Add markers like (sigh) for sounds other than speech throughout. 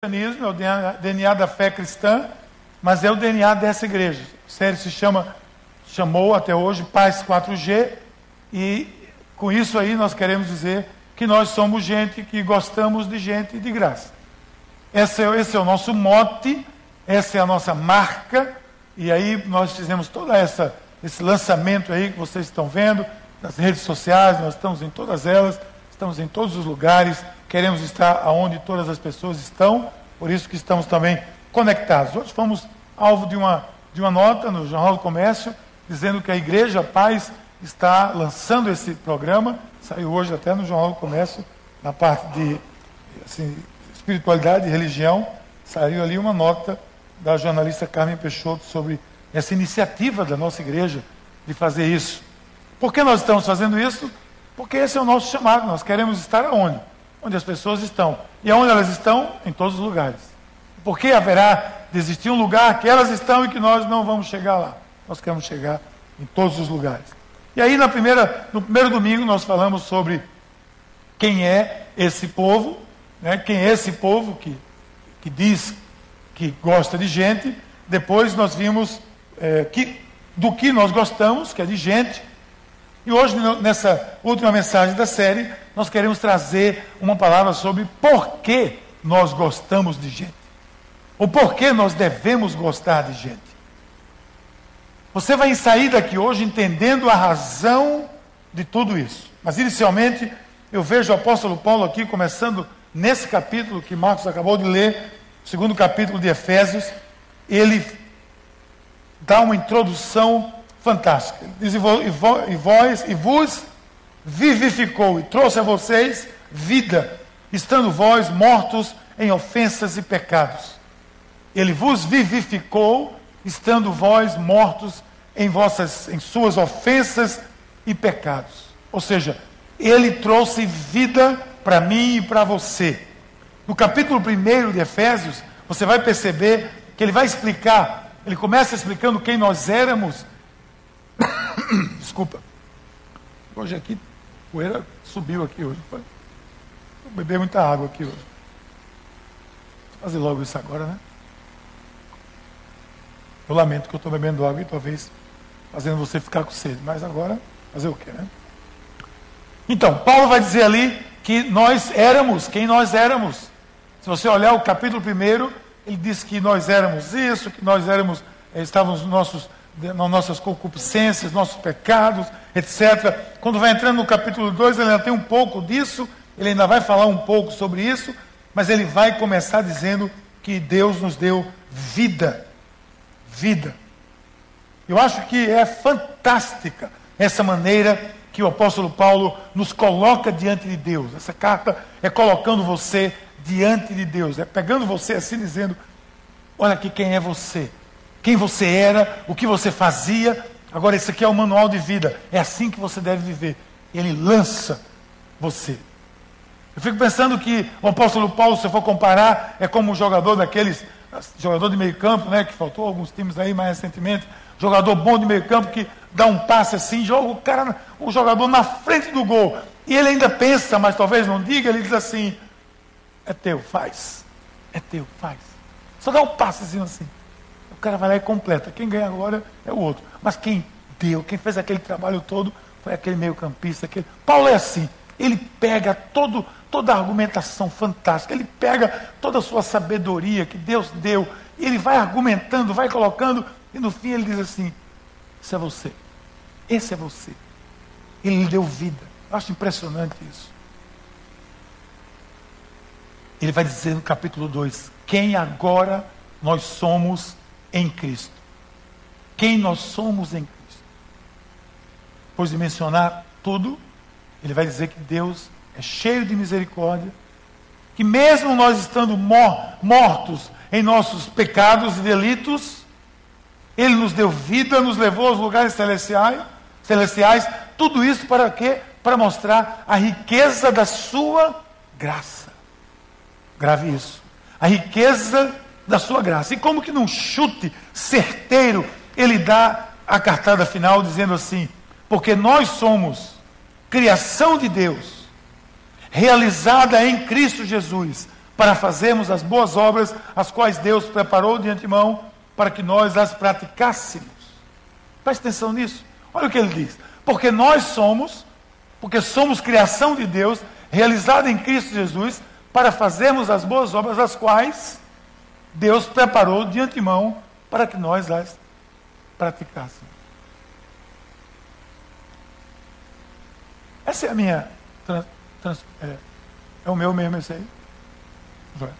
cristianismo, é o DNA da fé cristã, mas é o DNA dessa igreja. A série se chama, chamou até hoje Paz 4G, e com isso aí nós queremos dizer que nós somos gente que gostamos de gente de graça. Esse é, esse é o nosso mote, essa é a nossa marca, e aí nós fizemos todo essa, esse lançamento aí que vocês estão vendo, nas redes sociais, nós estamos em todas elas, estamos em todos os lugares, queremos estar aonde todas as pessoas estão, por isso que estamos também conectados. Hoje fomos alvo de uma, de uma nota no Jornal do Comércio, dizendo que a Igreja Paz está lançando esse programa, saiu hoje até no Jornal do Comércio, na parte de assim, espiritualidade e religião, saiu ali uma nota da jornalista Carmen Peixoto sobre essa iniciativa da nossa igreja de fazer isso. Por que nós estamos fazendo isso? Porque esse é o nosso chamado, nós queremos estar aonde? onde as pessoas estão. E aonde elas estão? Em todos os lugares. Por que haverá de existir um lugar que elas estão e que nós não vamos chegar lá? Nós queremos chegar em todos os lugares. E aí, na primeira, no primeiro domingo, nós falamos sobre quem é esse povo, né? quem é esse povo que, que diz que gosta de gente. Depois nós vimos é, que, do que nós gostamos, que é de gente. E hoje, nessa última mensagem da série, nós queremos trazer uma palavra sobre por que nós gostamos de gente. Ou por que nós devemos gostar de gente. Você vai sair daqui hoje entendendo a razão de tudo isso. Mas inicialmente, eu vejo o apóstolo Paulo aqui começando nesse capítulo que Marcos acabou de ler, segundo capítulo de Efésios, ele dá uma introdução fantástica. E vós, e vos vivificou e trouxe a vocês vida, estando vós mortos em ofensas e pecados. Ele vos vivificou, estando vós mortos em vossas em suas ofensas e pecados. Ou seja, ele trouxe vida para mim e para você. No capítulo 1 de Efésios, você vai perceber que ele vai explicar, ele começa explicando quem nós éramos. (coughs) Desculpa. Hoje aqui poeira subiu aqui hoje. Vou beber muita água aqui hoje. Vou fazer logo isso agora, né? Eu lamento que eu estou bebendo água e talvez fazendo você ficar com sede. Mas agora, fazer o quê, né? Então, Paulo vai dizer ali que nós éramos quem nós éramos. Se você olhar o capítulo 1, ele diz que nós éramos isso, que nós éramos, eh, estávamos nos nossos nas nossas concupiscências, nossos pecados, etc. Quando vai entrando no capítulo 2, ele ainda tem um pouco disso, ele ainda vai falar um pouco sobre isso, mas ele vai começar dizendo que Deus nos deu vida. Vida. Eu acho que é fantástica essa maneira que o apóstolo Paulo nos coloca diante de Deus. Essa carta é colocando você diante de Deus, é pegando você assim dizendo: Olha aqui quem é você quem você era, o que você fazia. Agora, esse aqui é o manual de vida. É assim que você deve viver. Ele lança você. Eu fico pensando que o apóstolo Paulo, se for comparar, é como um jogador daqueles, jogador de meio campo, né, que faltou alguns times aí mais recentemente, jogador bom de meio campo que dá um passe assim, joga o cara, o jogador na frente do gol. E ele ainda pensa, mas talvez não diga, ele diz assim: é teu, faz. É teu, faz. Só dá um passezinho assim. O cara vai lá e completa. Quem ganha agora é o outro. Mas quem deu, quem fez aquele trabalho todo, foi aquele meio-campista. Aquele... Paulo é assim. Ele pega todo, toda a argumentação fantástica, ele pega toda a sua sabedoria que Deus deu, e ele vai argumentando, vai colocando, e no fim ele diz assim: Isso é você. Esse é você. Ele lhe deu vida. Eu acho impressionante isso. Ele vai dizer no capítulo 2: Quem agora nós somos em Cristo. Quem nós somos em Cristo. Depois de mencionar tudo, ele vai dizer que Deus é cheio de misericórdia, que mesmo nós estando mortos em nossos pecados e delitos, Ele nos deu vida, nos levou aos lugares celestiais, celestiais tudo isso para quê? Para mostrar a riqueza da sua graça. Grave isso. A riqueza da sua graça. E como que num chute certeiro, ele dá a cartada final dizendo assim: porque nós somos criação de Deus, realizada em Cristo Jesus, para fazermos as boas obras, as quais Deus preparou de antemão para que nós as praticássemos. Preste atenção nisso. Olha o que ele diz. Porque nós somos, porque somos criação de Deus, realizada em Cristo Jesus, para fazermos as boas obras, as quais Deus preparou de antemão para que nós as praticássemos. Essa é a minha. Trans, trans, é, é, o meu mesmo esse aí? Vai.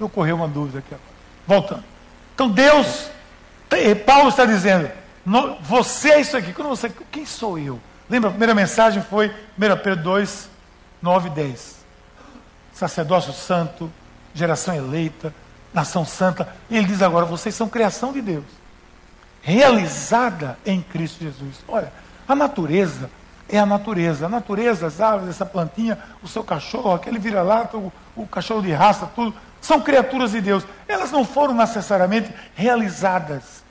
Ocorreu uma dúvida aqui agora. Voltando. Então Deus, Paulo está dizendo, você é isso aqui. Quando você, quem sou eu? Lembra, a primeira mensagem foi 1 Pedro 2, 9 e 10. Sacerdócio santo, geração eleita, nação santa. E ele diz agora: vocês são criação de Deus, realizada em Cristo Jesus. Olha, a natureza é a natureza. A natureza, as árvores, essa plantinha, o seu cachorro, aquele vira-lata, o, o cachorro de raça, tudo, são criaturas de Deus. Elas não foram necessariamente realizadas,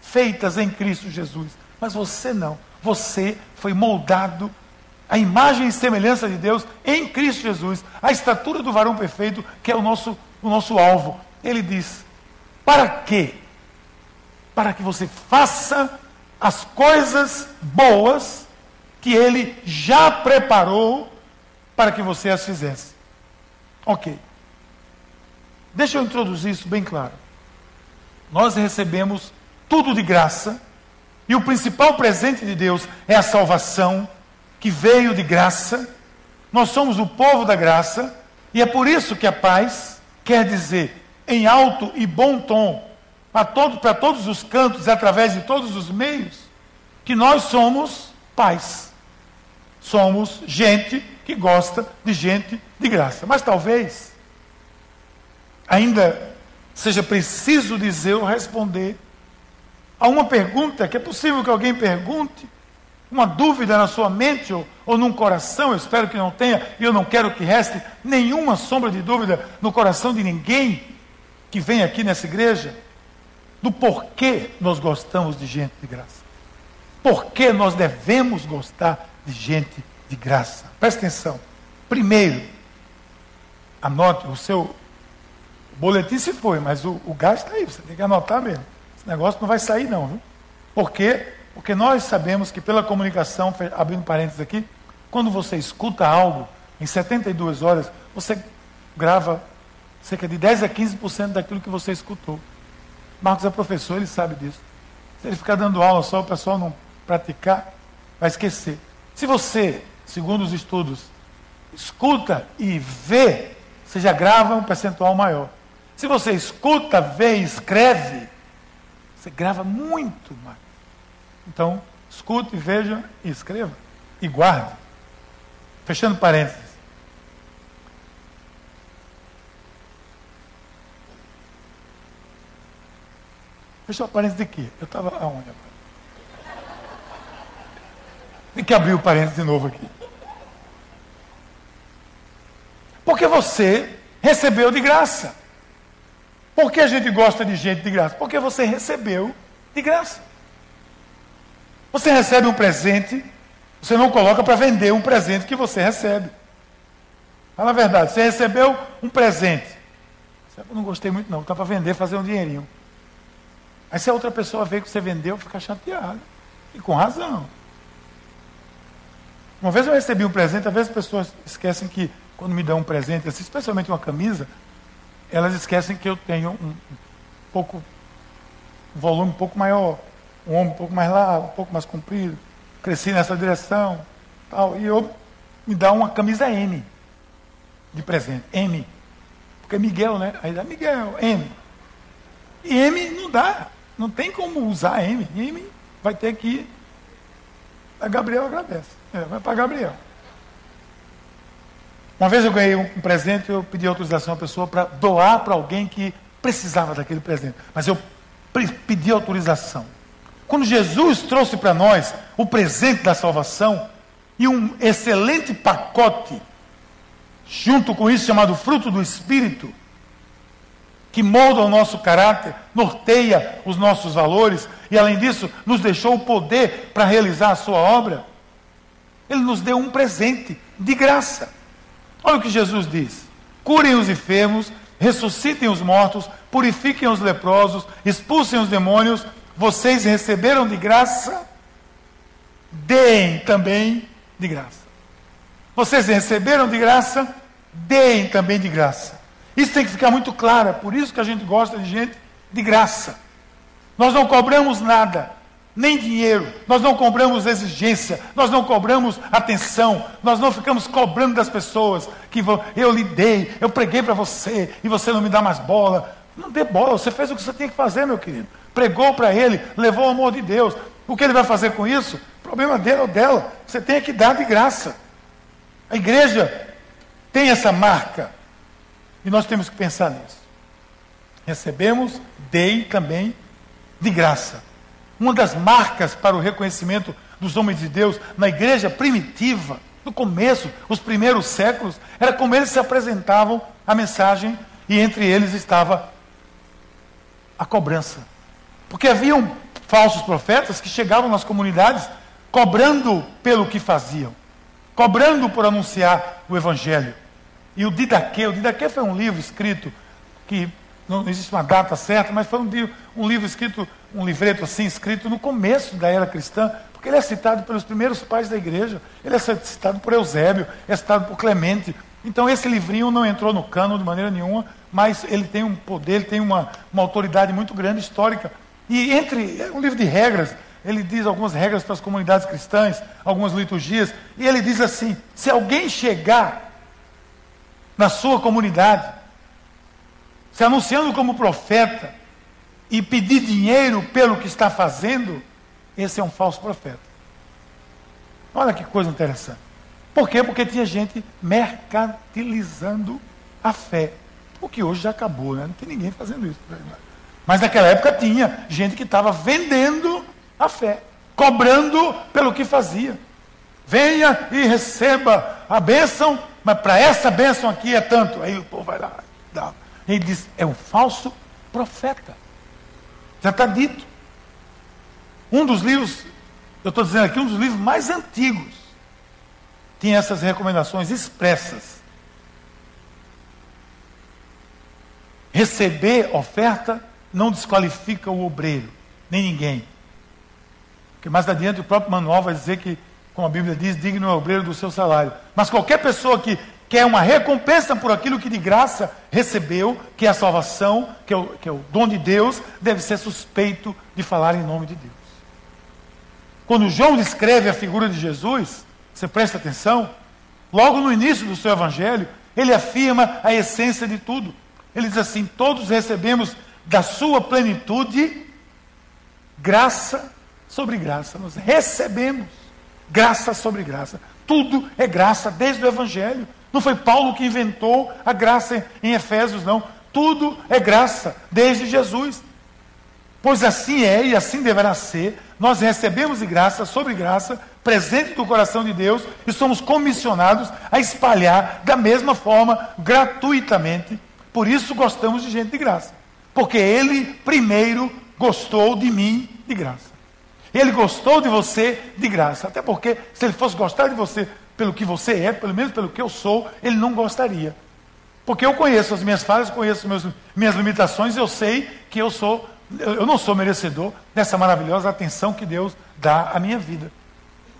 feitas em Cristo Jesus. Mas você não. Você foi moldado à imagem e semelhança de Deus em Cristo Jesus, a estatura do varão perfeito, que é o nosso, o nosso alvo. Ele diz: para quê? Para que você faça as coisas boas que ele já preparou para que você as fizesse. Ok. Deixa eu introduzir isso bem claro. Nós recebemos tudo de graça, e o principal presente de Deus é a salvação, que veio de graça. Nós somos o povo da graça, e é por isso que a paz quer dizer, em alto e bom tom, para, todo, para todos os cantos, através de todos os meios, que nós somos paz somos gente que gosta de gente de graça. Mas talvez ainda seja preciso dizer ou responder a uma pergunta que é possível que alguém pergunte, uma dúvida na sua mente ou, ou num coração, eu espero que não tenha, e eu não quero que reste nenhuma sombra de dúvida no coração de ninguém que vem aqui nessa igreja, do porquê nós gostamos de gente de graça. Por que nós devemos gostar de gente de graça. Presta atenção. Primeiro, anote o seu boletim se foi, mas o, o gás está aí, você tem que anotar mesmo. Esse negócio não vai sair não, viu? Por quê? Porque nós sabemos que pela comunicação, abrindo parênteses aqui, quando você escuta algo, em 72 horas, você grava cerca de 10 a 15% daquilo que você escutou. Marcos é professor, ele sabe disso. Se ele ficar dando aula só, o pessoal não praticar, vai esquecer. Se você, segundo os estudos, escuta e vê, você já grava um percentual maior. Se você escuta, vê e escreve, você grava muito mais. Então, escute, veja e escreva. E guarde. Fechando parênteses. Fechou parênteses de quê? Eu estava aonde agora? Tem que abrir o parênteses de novo aqui. Porque você recebeu de graça. Por que a gente gosta de gente de graça? Porque você recebeu de graça. Você recebe um presente, você não coloca para vender um presente que você recebe. Fala a verdade, você recebeu um presente. Eu não gostei muito não, está para vender, fazer um dinheirinho. Aí se a outra pessoa vê que você vendeu, fica chateado. E com razão. Uma vez eu recebi um presente, às vezes as pessoas esquecem que quando me dão um presente, assim, especialmente uma camisa, elas esquecem que eu tenho um, pouco, um volume um pouco maior, um ombro um pouco mais largo, um pouco mais comprido, cresci nessa direção, tal, e eu me dá uma camisa M de presente, M. Porque é Miguel, né? Aí dá Miguel, M. E M não dá, não tem como usar M. M vai ter que. A Gabriel agradece. É, vai para Gabriel. Uma vez eu ganhei um presente, eu pedi autorização à pessoa para doar para alguém que precisava daquele presente. Mas eu pedi autorização. Quando Jesus trouxe para nós o presente da salvação e um excelente pacote, junto com isso chamado fruto do Espírito, que molda o nosso caráter, norteia os nossos valores e, além disso, nos deixou o poder para realizar a sua obra. Ele nos deu um presente de graça. Olha o que Jesus diz. curem os enfermos, ressuscitem os mortos, purifiquem os leprosos, expulsem os demônios. Vocês receberam de graça, deem também de graça. Vocês receberam de graça, deem também de graça. Isso tem que ficar muito claro, é por isso que a gente gosta de gente de graça. Nós não cobramos nada, nem dinheiro, nós não cobramos exigência, nós não cobramos atenção, nós não ficamos cobrando das pessoas que eu lhe dei, eu preguei para você e você não me dá mais bola. Não dê bola, você fez o que você tinha que fazer, meu querido. Pregou para ele, levou o amor de Deus. O que ele vai fazer com isso? Problema dele ou dela. Você tem que dar de graça. A igreja tem essa marca. E nós temos que pensar nisso. Recebemos, dei também de graça. Uma das marcas para o reconhecimento dos homens de Deus na igreja primitiva, no começo, os primeiros séculos, era como eles se apresentavam a mensagem e entre eles estava a cobrança. Porque haviam falsos profetas que chegavam nas comunidades cobrando pelo que faziam, cobrando por anunciar o evangelho. E o Didaquê, o Didaquê foi um livro escrito que não existe uma data certa, mas foi um, um livro escrito, um livreto assim, escrito no começo da era cristã, porque ele é citado pelos primeiros pais da igreja, ele é citado por Eusébio, é citado por Clemente. Então esse livrinho não entrou no cano de maneira nenhuma, mas ele tem um poder, ele tem uma, uma autoridade muito grande histórica. E entre, é um livro de regras, ele diz algumas regras para as comunidades cristãs, algumas liturgias, e ele diz assim: se alguém chegar na sua comunidade se anunciando como profeta e pedir dinheiro pelo que está fazendo, esse é um falso profeta. Olha que coisa interessante. Por quê? Porque tinha gente mercantilizando a fé. O que hoje já acabou, né? Não tem ninguém fazendo isso. Mas naquela época tinha gente que estava vendendo a fé, cobrando pelo que fazia. Venha e receba a bênção, mas para essa bênção aqui é tanto. Aí o povo vai lá, dá. Ele diz: é um falso profeta. Já está dito. Um dos livros, eu estou dizendo aqui, um dos livros mais antigos, tinha essas recomendações expressas. Receber oferta não desqualifica o obreiro, nem ninguém. Porque mais adiante o próprio manual vai dizer que, como a Bíblia diz, digno é o obreiro do seu salário. Mas qualquer pessoa que quer uma recompensa por aquilo que de graça recebeu, que é a salvação, que é o, que é o dom de Deus, deve ser suspeito de falar em nome de Deus. Quando João descreve a figura de Jesus, você presta atenção, logo no início do seu evangelho, ele afirma a essência de tudo. Ele diz assim: todos recebemos da sua plenitude graça sobre graça. Nós recebemos graça sobre graça. Tudo é graça desde o evangelho. Não foi Paulo que inventou a graça em Efésios, não. Tudo é graça, desde Jesus. Pois assim é e assim deverá ser. Nós recebemos de graça sobre graça, presente do coração de Deus, e somos comissionados a espalhar da mesma forma, gratuitamente. Por isso gostamos de gente de graça. Porque Ele primeiro gostou de mim de graça. Ele gostou de você de graça. Até porque, se ele fosse gostar de você pelo que você é, pelo menos pelo que eu sou, ele não gostaria. Porque eu conheço as minhas falhas, conheço meus, minhas limitações, eu sei que eu sou, eu não sou merecedor dessa maravilhosa atenção que Deus dá à minha vida.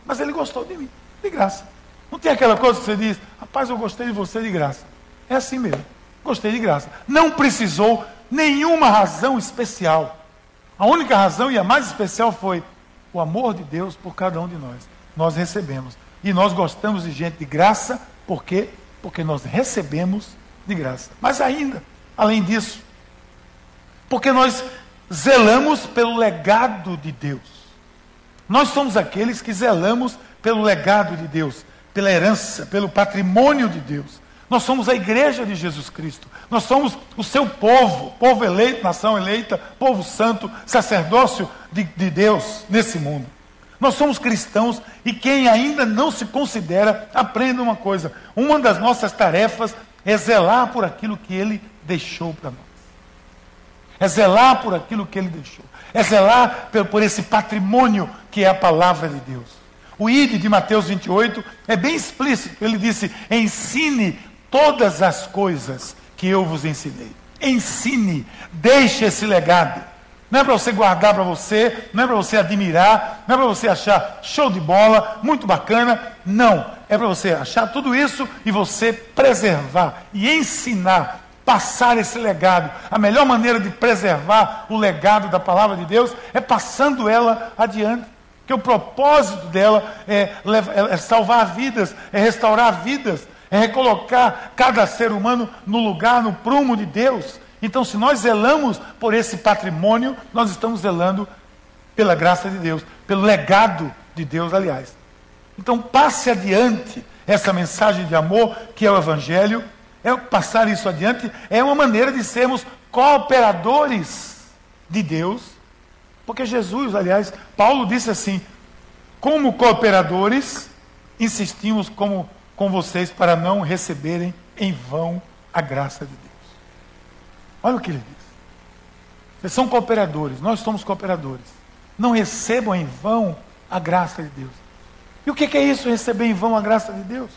Mas ele gostou de mim, de graça. Não tem aquela coisa que você diz, rapaz, eu gostei de você de graça. É assim mesmo. Gostei de graça. Não precisou nenhuma razão especial. A única razão e a mais especial foi o amor de Deus por cada um de nós. Nós recebemos. E nós gostamos de gente de graça, por quê? Porque nós recebemos de graça. Mas ainda, além disso, porque nós zelamos pelo legado de Deus. Nós somos aqueles que zelamos pelo legado de Deus, pela herança, pelo patrimônio de Deus. Nós somos a igreja de Jesus Cristo. Nós somos o seu povo, povo eleito, nação eleita, povo santo, sacerdócio de, de Deus nesse mundo. Nós somos cristãos e quem ainda não se considera, aprenda uma coisa: uma das nossas tarefas é zelar por aquilo que ele deixou para nós. É zelar por aquilo que ele deixou. É zelar por esse patrimônio que é a palavra de Deus. O ID de Mateus 28 é bem explícito. Ele disse: ensine todas as coisas que eu vos ensinei. Ensine, deixe esse legado. Não é para você guardar para você, não é para você admirar, não é para você achar show de bola, muito bacana. Não. É para você achar tudo isso e você preservar e ensinar, passar esse legado. A melhor maneira de preservar o legado da palavra de Deus é passando ela adiante. Que o propósito dela é, é salvar vidas, é restaurar vidas, é recolocar cada ser humano no lugar, no prumo de Deus. Então, se nós zelamos por esse patrimônio, nós estamos zelando pela graça de Deus, pelo legado de Deus, aliás. Então, passe adiante essa mensagem de amor que é o Evangelho. É passar isso adiante é uma maneira de sermos cooperadores de Deus, porque Jesus, aliás, Paulo disse assim: como cooperadores, insistimos como com vocês para não receberem em vão a graça de Deus. Olha o que ele diz. Vocês são cooperadores, nós somos cooperadores. Não recebam em vão a graça de Deus. E o que é isso, receber em vão a graça de Deus?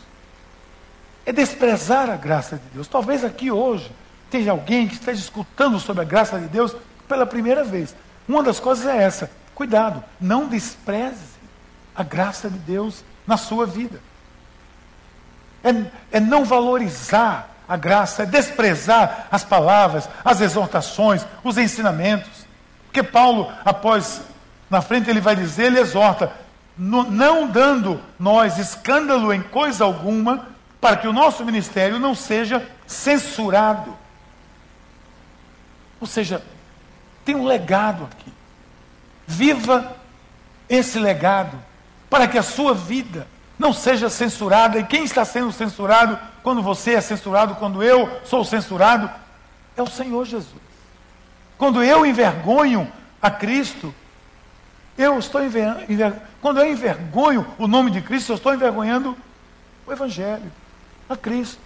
É desprezar a graça de Deus. Talvez aqui hoje esteja alguém que esteja escutando sobre a graça de Deus pela primeira vez. Uma das coisas é essa: cuidado, não despreze a graça de Deus na sua vida. É, é não valorizar a graça, é desprezar as palavras, as exortações, os ensinamentos. Porque Paulo, após, na frente, ele vai dizer, ele exorta, não dando nós escândalo em coisa alguma, para que o nosso ministério não seja censurado. Ou seja, tem um legado aqui. Viva esse legado, para que a sua vida não seja censurada. E quem está sendo censurado quando você é censurado, quando eu sou censurado, é o Senhor Jesus. Quando eu envergonho a Cristo, eu estou enver... quando eu envergonho o nome de Cristo, eu estou envergonhando o Evangelho, a Cristo.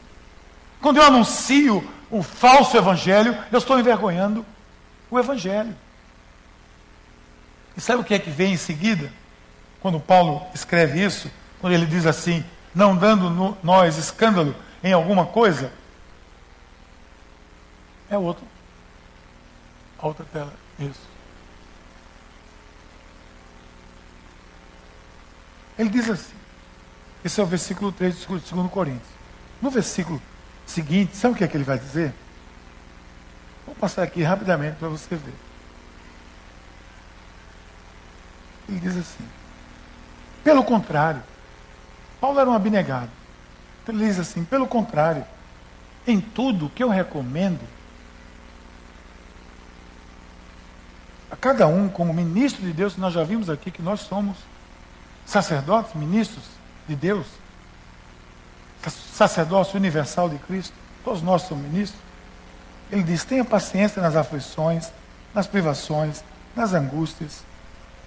Quando eu anuncio um falso Evangelho, eu estou envergonhando o Evangelho. E sabe o que é que vem em seguida? Quando Paulo escreve isso, quando ele diz assim, não dando no, nós escândalo em alguma coisa, é outro. A outra tela, isso. Ele diz assim, esse é o versículo 3 do 2 Coríntios. No versículo seguinte, sabe o que é que ele vai dizer? Vou passar aqui rapidamente para você ver. Ele diz assim: pelo contrário, Paulo era um abnegado. Então ele diz assim: pelo contrário, em tudo que eu recomendo, a cada um, como ministro de Deus, nós já vimos aqui que nós somos sacerdotes, ministros de Deus, sacerdócio universal de Cristo, todos nós somos ministros. Ele diz: tenha paciência nas aflições, nas privações, nas angústias,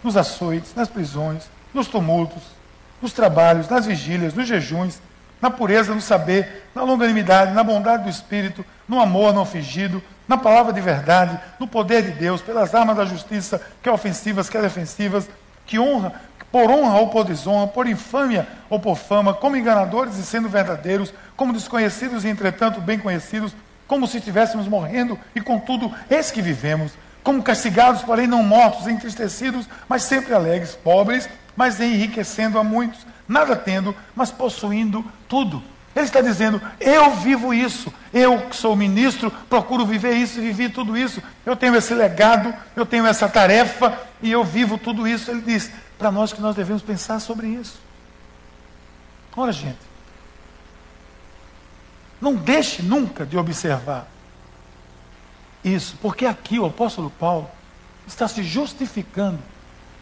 nos açoites, nas prisões, nos tumultos nos trabalhos, nas vigílias, nos jejuns, na pureza, no saber, na longanimidade, na bondade do Espírito, no amor não fingido, na palavra de verdade, no poder de Deus, pelas armas da justiça, quer ofensivas, quer defensivas, que honra, por honra ou por desonra, por infâmia ou por fama, como enganadores e sendo verdadeiros, como desconhecidos e entretanto bem conhecidos, como se estivéssemos morrendo e contudo eis que vivemos, como castigados, porém não mortos, entristecidos, mas sempre alegres, pobres, mas enriquecendo a muitos, nada tendo, mas possuindo tudo. Ele está dizendo: eu vivo isso, eu que sou ministro, procuro viver isso e vivi tudo isso. Eu tenho esse legado, eu tenho essa tarefa e eu vivo tudo isso. Ele diz para nós que nós devemos pensar sobre isso. Ora, gente, não deixe nunca de observar isso, porque aqui o apóstolo Paulo está se justificando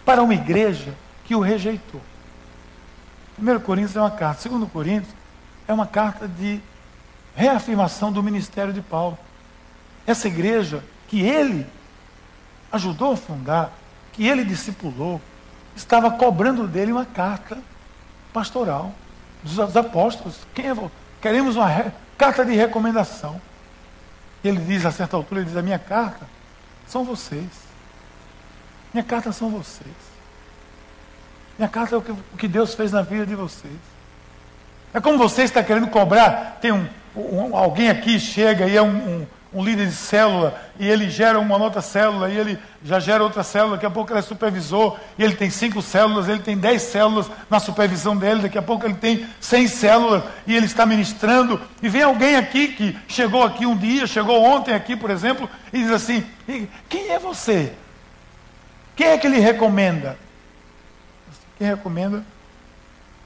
para uma igreja que o rejeitou. 1 Coríntios é uma carta, 2 Coríntios é uma carta de reafirmação do ministério de Paulo. Essa igreja que ele ajudou a fundar, que ele discipulou, estava cobrando dele uma carta pastoral dos apóstolos. É, queremos uma re, carta de recomendação. Ele diz a certa altura, ele diz, a minha carta são vocês. Minha carta são vocês. Minha carta é o que, Deus fez na vida de vocês. É como você está querendo cobrar. Tem um, um, alguém aqui chega e é um, um, um, líder de célula e ele gera uma outra célula e ele já gera outra célula, daqui a pouco ele é supervisor e ele tem cinco células, ele tem dez células na supervisão dele, daqui a pouco ele tem cem células e ele está ministrando. E vem alguém aqui que chegou aqui um dia, chegou ontem aqui, por exemplo, e diz assim: quem é você? Quem é que ele recomenda? Quem recomenda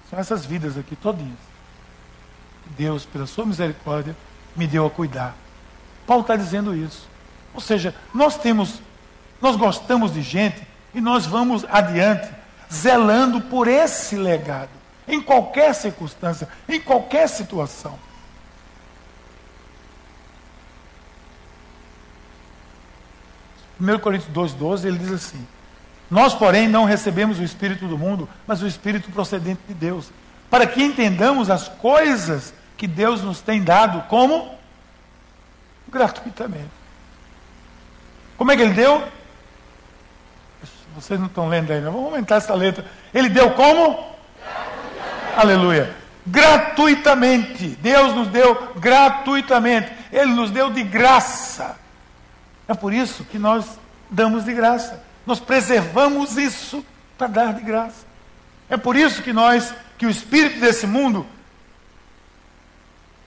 são essas vidas aqui, todinhas. Deus, pela sua misericórdia, me deu a cuidar. Paulo está dizendo isso. Ou seja, nós temos, nós gostamos de gente e nós vamos adiante, zelando por esse legado, em qualquer circunstância, em qualquer situação. Primeiro Coríntios 2,12, ele diz assim: Nós, porém, não recebemos o Espírito do mundo, mas o Espírito procedente de Deus, para que entendamos as coisas que Deus nos tem dado como gratuitamente. Como é que ele deu? Vocês não estão lendo ainda, vamos aumentar essa letra. Ele deu como? Aleluia. Gratuitamente. Deus nos deu gratuitamente. Ele nos deu de graça. É por isso que nós damos de graça. Nós preservamos isso para dar de graça. É por isso que nós, que o espírito desse mundo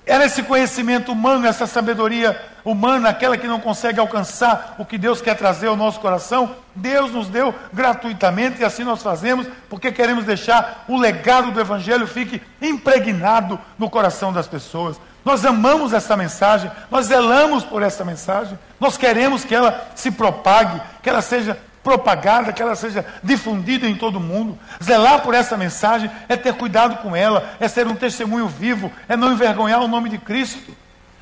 era esse conhecimento humano, essa sabedoria humana, aquela que não consegue alcançar o que Deus quer trazer ao nosso coração. Deus nos deu gratuitamente e assim nós fazemos, porque queremos deixar o legado do Evangelho fique impregnado no coração das pessoas. Nós amamos essa mensagem, nós zelamos por essa mensagem, nós queremos que ela se propague, que ela seja propagada, que ela seja difundida em todo mundo. Zelar por essa mensagem é ter cuidado com ela, é ser um testemunho vivo, é não envergonhar o nome de Cristo.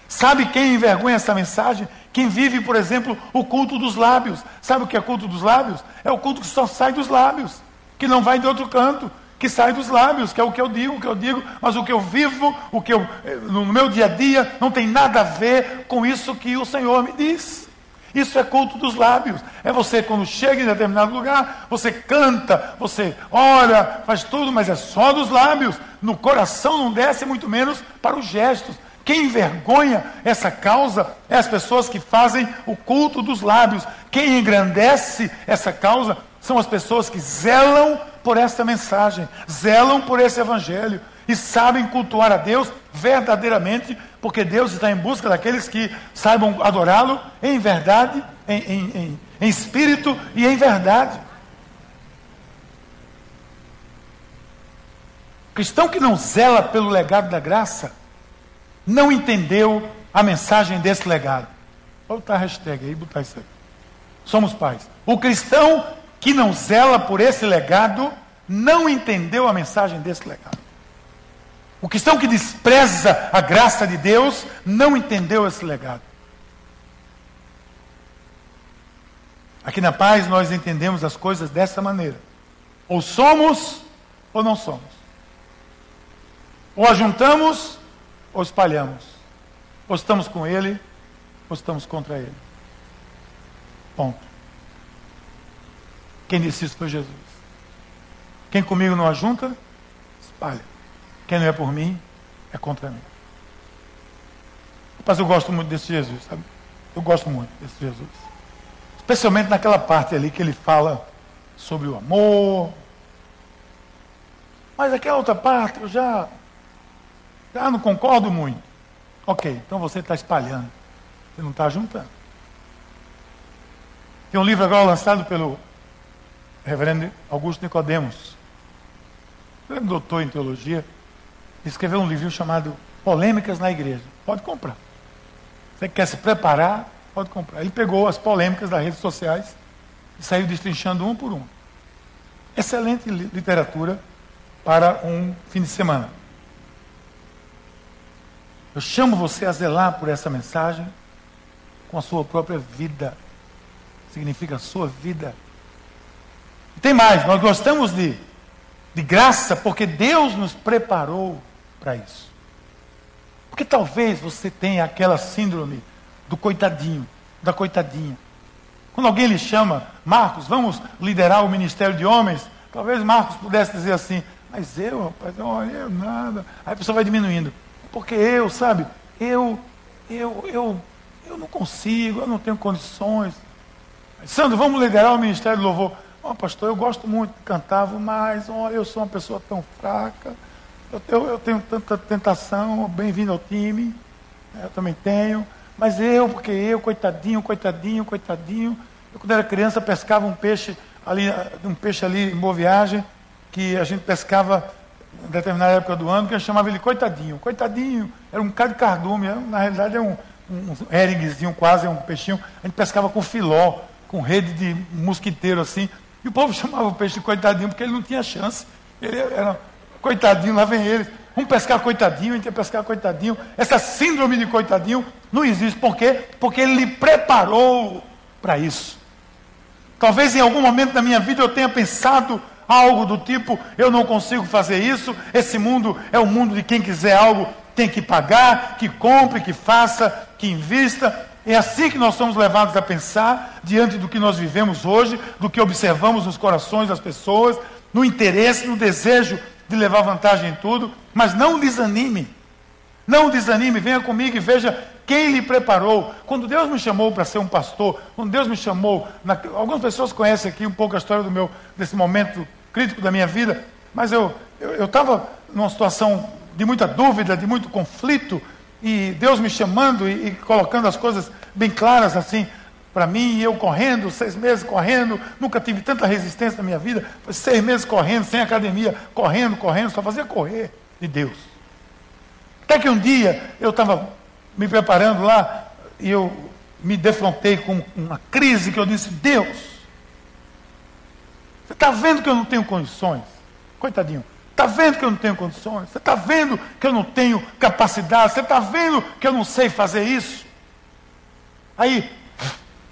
Sabe quem envergonha essa mensagem? Quem vive, por exemplo, o culto dos lábios. Sabe o que é culto dos lábios? É o culto que só sai dos lábios, que não vai de outro canto, que sai dos lábios, que é o que eu digo, o que eu digo, mas o que eu vivo, o que eu eh, no meu dia a dia não tem nada a ver com isso que o Senhor me diz. Isso é culto dos lábios. É você, quando chega em determinado lugar, você canta, você ora, faz tudo, mas é só dos lábios. No coração não desce, muito menos para os gestos. Quem envergonha essa causa é as pessoas que fazem o culto dos lábios. Quem engrandece essa causa são as pessoas que zelam por esta mensagem, zelam por esse evangelho e sabem cultuar a Deus verdadeiramente porque Deus está em busca daqueles que saibam adorá-lo em verdade, em, em, em, em espírito e em verdade. Cristão que não zela pelo legado da graça não entendeu a mensagem desse legado. Vou botar a hashtag aí, botar isso aí. Somos pais. O cristão que não zela por esse legado não entendeu a mensagem desse legado. O cristão que despreza a graça de Deus não entendeu esse legado. Aqui na paz nós entendemos as coisas dessa maneira. Ou somos ou não somos. Ou ajuntamos ou espalhamos. Ou estamos com ele ou estamos contra ele. Ponto. Quem disse isso foi Jesus. Quem comigo não ajunta, espalha. Quem não é por mim, é contra mim. Mas eu gosto muito desse Jesus, sabe? Eu gosto muito desse Jesus. Especialmente naquela parte ali que ele fala sobre o amor. Mas aquela outra parte eu já, já não concordo muito. Ok, então você está espalhando. Você não está juntando. Tem um livro agora lançado pelo reverendo Augusto Nicodemos. É doutor em teologia escreveu um livro chamado Polêmicas na Igreja. Pode comprar. Você quer se preparar, pode comprar. Ele pegou as polêmicas das redes sociais e saiu destrinchando um por um. Excelente literatura para um fim de semana. Eu chamo você a zelar por essa mensagem com a sua própria vida. Significa a sua vida. E tem mais, nós gostamos de, de graça porque Deus nos preparou para isso. Porque talvez você tenha aquela síndrome do coitadinho, da coitadinha. Quando alguém lhe chama, Marcos, vamos liderar o ministério de homens, talvez Marcos pudesse dizer assim, mas eu, rapaz, olha, eu nada. Aí a pessoa vai diminuindo. Porque eu, sabe, eu, eu, eu, eu não consigo, eu não tenho condições. Sandro, vamos liderar o Ministério do Louvor. Oh, pastor, eu gosto muito de cantar, mas oh, eu sou uma pessoa tão fraca, eu, eu, eu tenho tanta tentação, bem-vindo ao time, eu também tenho, mas eu, porque eu, coitadinho, coitadinho, coitadinho, eu quando era criança pescava um peixe ali, um peixe ali em boa viagem, que a gente pescava em determinada época do ano, que a gente chamava ele coitadinho. Coitadinho, era um cara de cardume, na realidade é um, um, um quase, é um peixinho. A gente pescava com filó, com rede de mosquiteiro assim. E o povo (laughs) chamava o peixe de coitadinho porque ele não tinha chance. Ele era coitadinho, lá vem eles. Vamos pescar coitadinho, a gente ia pescar coitadinho. Essa síndrome de coitadinho não existe. Por quê? Porque ele lhe preparou para isso. Talvez em algum momento da minha vida eu tenha pensado algo do tipo: eu não consigo fazer isso, esse mundo é o mundo de quem quiser algo tem que pagar, que compre, que faça, que invista. É assim que nós somos levados a pensar diante do que nós vivemos hoje, do que observamos nos corações das pessoas, no interesse, no desejo de levar vantagem em tudo. Mas não desanime. Não desanime, venha comigo e veja quem lhe preparou? Quando Deus me chamou para ser um pastor, quando Deus me chamou, na, algumas pessoas conhecem aqui um pouco a história do meu, desse momento crítico da minha vida, mas eu estava numa situação de muita dúvida, de muito conflito, e Deus me chamando e, e colocando as coisas bem claras assim para mim, eu correndo, seis meses correndo, nunca tive tanta resistência na minha vida, seis meses correndo, sem academia, correndo, correndo, só fazia correr de Deus. Até que um dia eu estava me preparando lá, e eu me defrontei com uma crise que eu disse: Deus, você está vendo que eu não tenho condições? Coitadinho, está vendo que eu não tenho condições? Você está vendo que eu não tenho capacidade? Você está vendo que eu não sei fazer isso? Aí,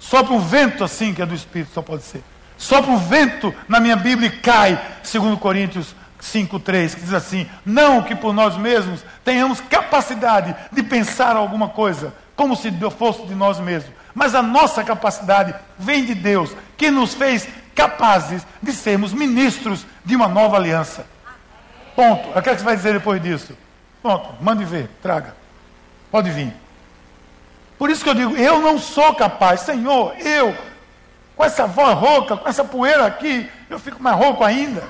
sopra um vento assim, que é do Espírito, só pode ser. Sopra um vento na minha Bíblia e cai, segundo Coríntios 5,3, que diz assim: Não que por nós mesmos tenhamos capacidade de pensar alguma coisa, como se fosse de nós mesmos, mas a nossa capacidade vem de Deus, que nos fez capazes de sermos ministros de uma nova aliança. Ponto. O que, é você vai dizer depois disso? Ponto. Mande ver, traga. Pode vir. Por isso que eu digo: eu não sou capaz, Senhor, eu, com essa voz rouca, com essa poeira aqui, eu fico mais rouco ainda.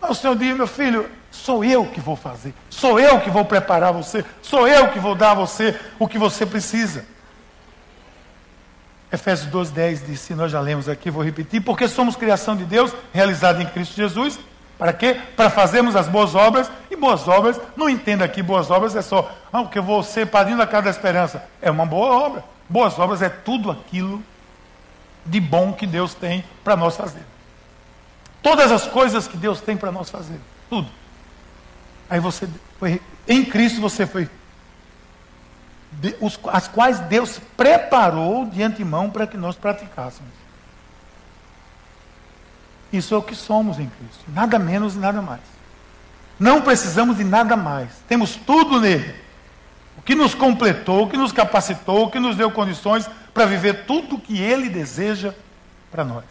Mas o Senhor diz, meu filho, sou eu que vou fazer, sou eu que vou preparar você, sou eu que vou dar a você o que você precisa. Efésios 12, 10 disse, nós já lemos aqui, vou repetir, porque somos criação de Deus, realizada em Cristo Jesus, para quê? Para fazermos as boas obras, e boas obras, não entenda aqui, boas obras é só, ah, porque eu vou ser padrinho da casa da esperança. É uma boa obra. Boas obras é tudo aquilo de bom que Deus tem para nós fazer. Todas as coisas que Deus tem para nós fazer. Tudo. Aí você foi, em Cristo você foi. As quais Deus preparou de antemão para que nós praticássemos. Isso é o que somos em Cristo. Nada menos e nada mais. Não precisamos de nada mais. Temos tudo nele. O que nos completou, o que nos capacitou, o que nos deu condições para viver tudo o que ele deseja para nós.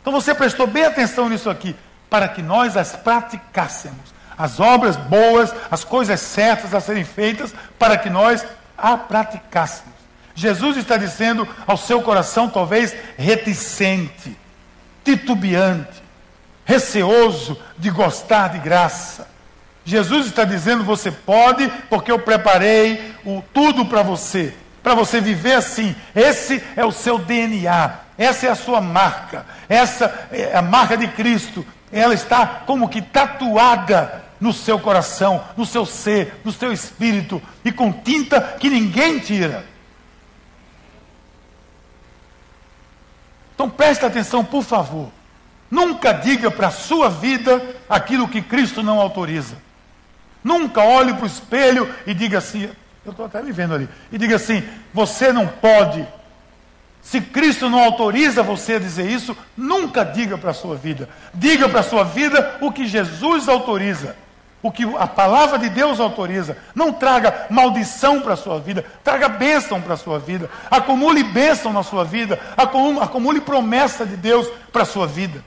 Então você prestou bem atenção nisso aqui, para que nós as praticássemos. As obras boas, as coisas certas a serem feitas, para que nós a praticássemos. Jesus está dizendo ao seu coração, talvez reticente, titubeante, receoso de gostar de graça. Jesus está dizendo: você pode, porque eu preparei o tudo para você, para você viver assim. Esse é o seu DNA. Essa é a sua marca. Essa é a marca de Cristo. Ela está como que tatuada no seu coração, no seu ser, no seu espírito e com tinta que ninguém tira. Então preste atenção, por favor. Nunca diga para a sua vida aquilo que Cristo não autoriza. Nunca olhe para o espelho e diga assim, eu estou até me vendo ali, e diga assim: você não pode, se Cristo não autoriza você a dizer isso, nunca diga para a sua vida. Diga para a sua vida o que Jesus autoriza, o que a palavra de Deus autoriza. Não traga maldição para a sua vida, traga bênção para a sua vida. Acumule bênção na sua vida, acumule, promessa de Deus para a sua vida.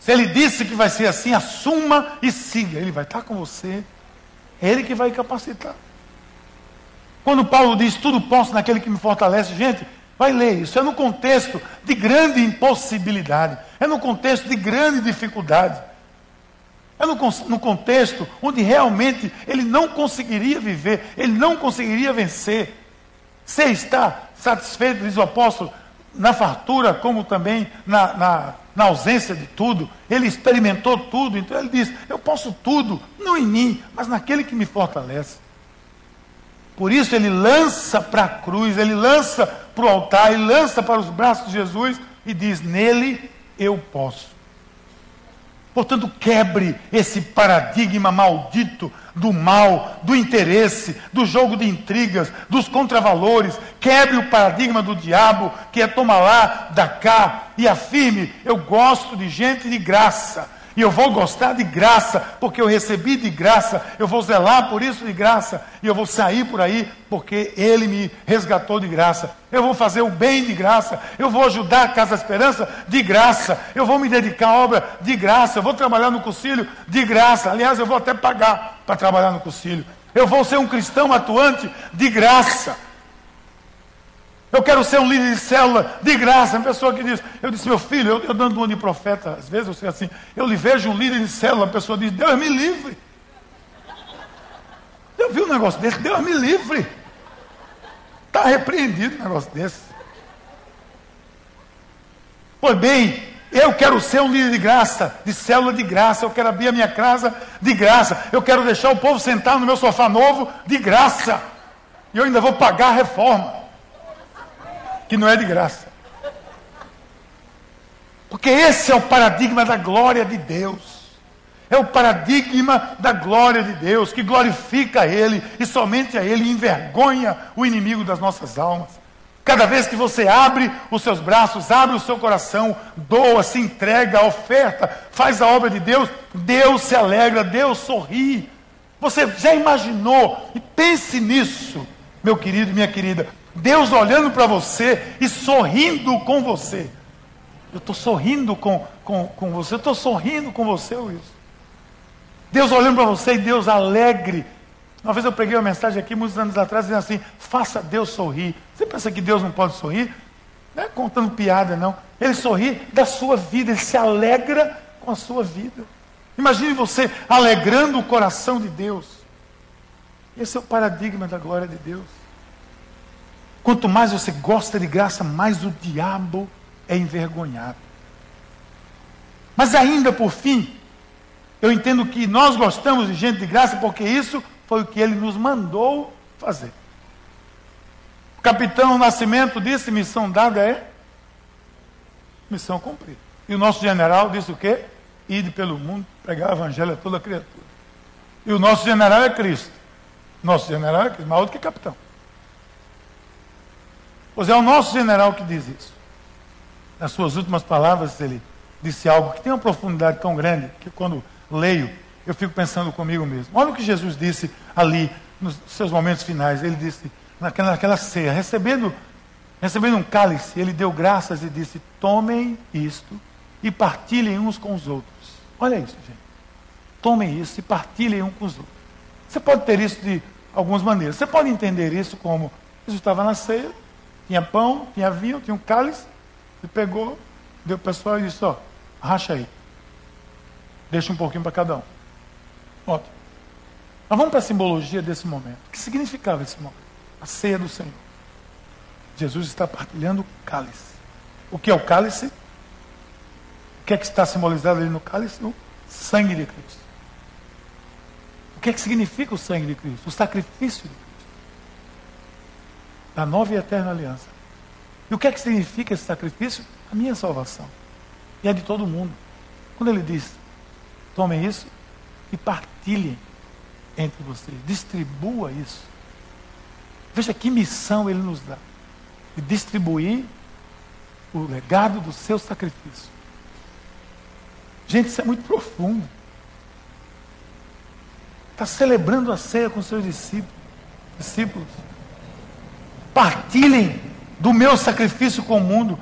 Se ele disse que vai ser assim, assuma e siga. Ele vai estar com você. É ele que vai capacitar. Quando Paulo diz tudo posso naquele que me fortalece, gente, vai ler isso. É no contexto de grande impossibilidade. É no contexto de grande dificuldade. É no, no contexto onde realmente ele não conseguiria viver, ele não conseguiria vencer. Você está satisfeito, diz o apóstolo, na fartura, como também na, na, na, ausência de tudo. Ele experimentou tudo, então ele diz: Eu posso tudo, não em mim, mas naquele que me fortalece. Por isso ele lança para a cruz, ele lança para o altar, ele lança para os braços de Jesus e diz: Nele eu posso. Portanto, quebre esse paradigma maldito do mal, do interesse, do jogo de intrigas, dos contravalores. Quebre o paradigma do diabo, que é tomar lá, da cá, e afirme: eu gosto de gente de graça. E eu vou gostar de graça, porque eu recebi de graça, eu vou zelar por isso de graça, e eu vou sair por aí, porque Ele me resgatou de graça. Eu vou fazer o bem de graça, eu vou ajudar a Casa Esperança de graça, eu vou me dedicar à obra de graça, eu vou trabalhar no concílio de graça. Aliás, eu vou até pagar para trabalhar no concílio. Eu vou ser um cristão atuante de graça. Eu quero ser um líder de célula de graça. Uma pessoa que diz, eu disse, meu filho, eu, eu dando um de profeta, às vezes eu sei assim, eu lhe vejo um líder de célula, a pessoa diz, Deus me livre. Eu vi um negócio desse, Deus me livre. Está repreendido um negócio desse. Pois bem, eu quero ser um líder de graça, de célula de graça. Eu quero abrir a minha casa de graça. Eu quero deixar o povo sentar no meu sofá novo de graça. E eu ainda vou pagar a reforma que não é de graça. Porque esse é o paradigma da glória de Deus. É o paradigma da glória de Deus, que glorifica a Ele e somente a Ele envergonha o inimigo das nossas almas. Cada vez que você abre os seus braços, abre o seu coração, doa, se entrega, oferta, faz a obra de Deus, Deus se alegra, Deus sorri. Você já imaginou? E pense nisso, meu querido e minha querida. Deus olhando para você e sorrindo com você. Eu estou sorrindo com, com, com você, eu estou sorrindo com você, Wilson. Deus olhando para você e Deus alegre. Uma vez eu preguei uma mensagem aqui, muitos anos atrás, dizendo assim: faça Deus sorrir. Você pensa que Deus não pode sorrir? Não é contando piada, não. Ele sorri da sua vida, ele se alegra com a sua vida. Imagine você alegrando o coração de Deus. Esse é o paradigma da glória de Deus. Quanto mais você gosta de graça, mais o diabo é envergonhado. Mas ainda por fim, eu entendo que nós gostamos de gente de graça porque isso foi o que ele nos mandou fazer. O capitão Nascimento disse: missão dada é missão cumprida. E o nosso general disse o quê? Ide pelo mundo, pregar o evangelho a toda criatura. E o nosso general é Cristo. Nosso general é Cristo, maior do que capitão. Pois é o nosso general que diz isso. Nas suas últimas palavras, ele disse algo que tem uma profundidade tão grande que quando leio, eu fico pensando comigo mesmo. Olha o que Jesus disse ali, nos seus momentos finais. Ele disse, naquela, naquela ceia, recebendo, recebendo um cálice, ele deu graças e disse: Tomem isto e partilhem uns com os outros. Olha isso, gente. Tomem isso e partilhem uns com os outros. Você pode ter isso de algumas maneiras. Você pode entender isso como Jesus estava na ceia, tinha pão, tinha vinho, tinha um cálice. Ele pegou, deu para o pessoal e disse: Ó, racha aí. Deixa um pouquinho para cada um. Ótimo. Mas vamos para a simbologia desse momento. O que significava esse momento? A ceia do Senhor. Jesus está partilhando o cálice. O que é o cálice? O que é que está simbolizado ali no cálice? O sangue de Cristo. O que é que significa o sangue de Cristo? O sacrifício de Cristo da nova e eterna aliança. E o que é que significa esse sacrifício? A minha salvação. E a de todo mundo. Quando ele diz, tomem isso e partilhem entre vocês, distribua isso. Veja que missão ele nos dá. De distribuir o legado do seu sacrifício. Gente, isso é muito profundo. Está celebrando a ceia com seus discípulos. discípulos partilhem do meu sacrifício com o mundo.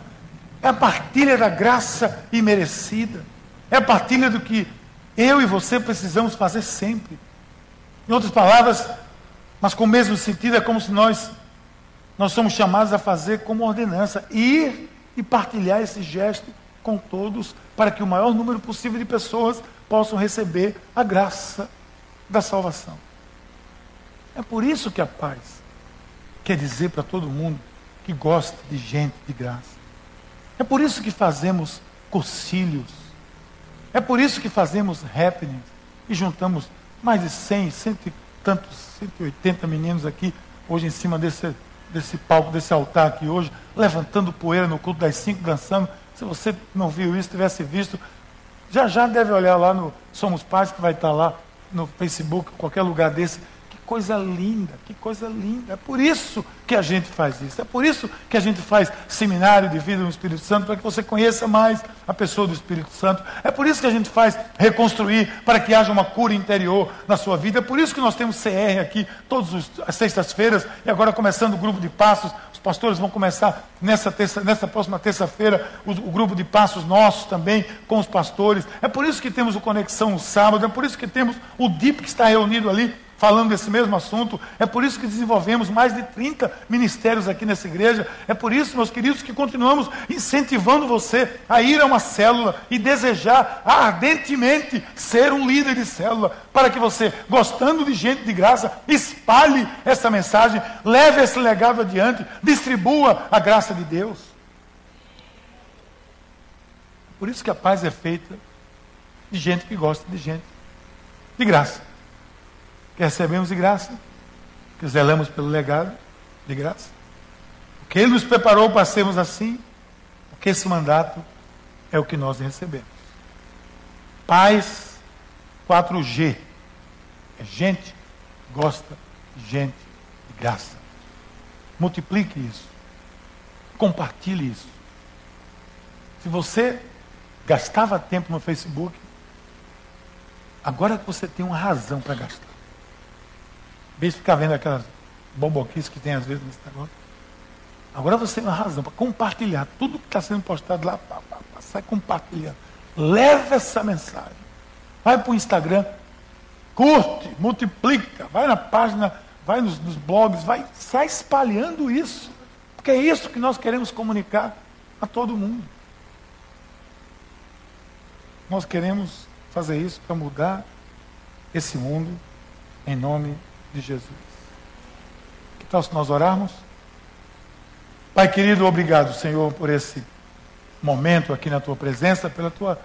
É a partilha da graça imerecida. É a partilha do que eu e você precisamos fazer sempre. Em outras palavras, mas com o mesmo sentido, é como se nós nós somos chamados a fazer como ordenança, ir e partilhar esse gesto com todos, para que o maior número possível de pessoas possam receber a graça da salvação. É por isso que a paz quer dizer para todo mundo que gosta de gente de graça. É por isso que fazemos cursilhos. É por isso que fazemos happenings e juntamos mais de 100, cento e tantos, 180 meninos aqui hoje em cima desse, desse palco, desse altar aqui hoje, levantando poeira no culto das cinco, dançando. Se você não viu isso, tivesse visto, já já deve olhar lá no Somos Pais, que vai estar lá no Facebook, qualquer lugar desse coisa linda, que coisa linda. É por isso que a gente faz isso. É por isso que a gente faz seminário de vida no Espírito Santo, para que você conheça mais a pessoa do Espírito Santo. É por isso que a gente faz reconstruir, para que haja uma cura interior na sua vida. É por isso que nós temos CR aqui todas as sextas-feiras, e agora começando o grupo de passos. Os pastores vão começar nessa, terça, nessa próxima terça-feira o, o grupo de passos nossos também, com os pastores. É por isso que temos o Conexão no sábado, é por isso que temos o DIP que está reunido ali falando desse mesmo assunto. É por isso que desenvolvemos mais de 30 ministérios aqui nessa igreja. É por isso, meus queridos, que continuamos incentivando você a ir a uma célula e desejar ardentemente ser um líder de célula, para que você, gostando de gente de graça, espalhe essa mensagem, leve esse legado adiante, distribua a graça de Deus. Por isso que a paz é feita de gente que gosta de gente de graça que recebemos de graça, que zelamos pelo legado de graça. Porque Ele nos preparou para sermos assim, porque esse mandato é o que nós recebemos. Paz 4G. É gente gosta de gente de graça. Multiplique isso. Compartilhe isso. Se você gastava tempo no Facebook, agora que você tem uma razão para gastar. Em ficar vendo aquelas bomboquices que tem às vezes nesse negócio. Agora você tem uma razão para compartilhar tudo que está sendo postado lá. Pá, pá, pá, sai compartilhando. Leva essa mensagem. Vai para o Instagram. Curte, multiplica. Vai na página, vai nos, nos blogs, vai, sai espalhando isso. Porque é isso que nós queremos comunicar a todo mundo. Nós queremos fazer isso para mudar esse mundo em nome de de Jesus. Que tal se nós orarmos? Pai querido, obrigado, Senhor, por esse momento aqui na tua presença, pela tua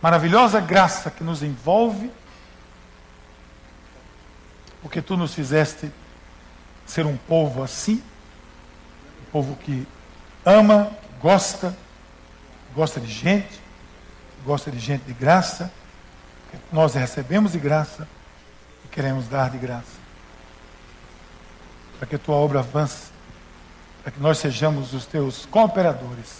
maravilhosa graça que nos envolve, porque tu nos fizeste ser um povo assim, um povo que ama, que gosta, gosta de gente, gosta de gente de graça, que nós recebemos de graça e queremos dar de graça para que a tua obra avance, para que nós sejamos os teus cooperadores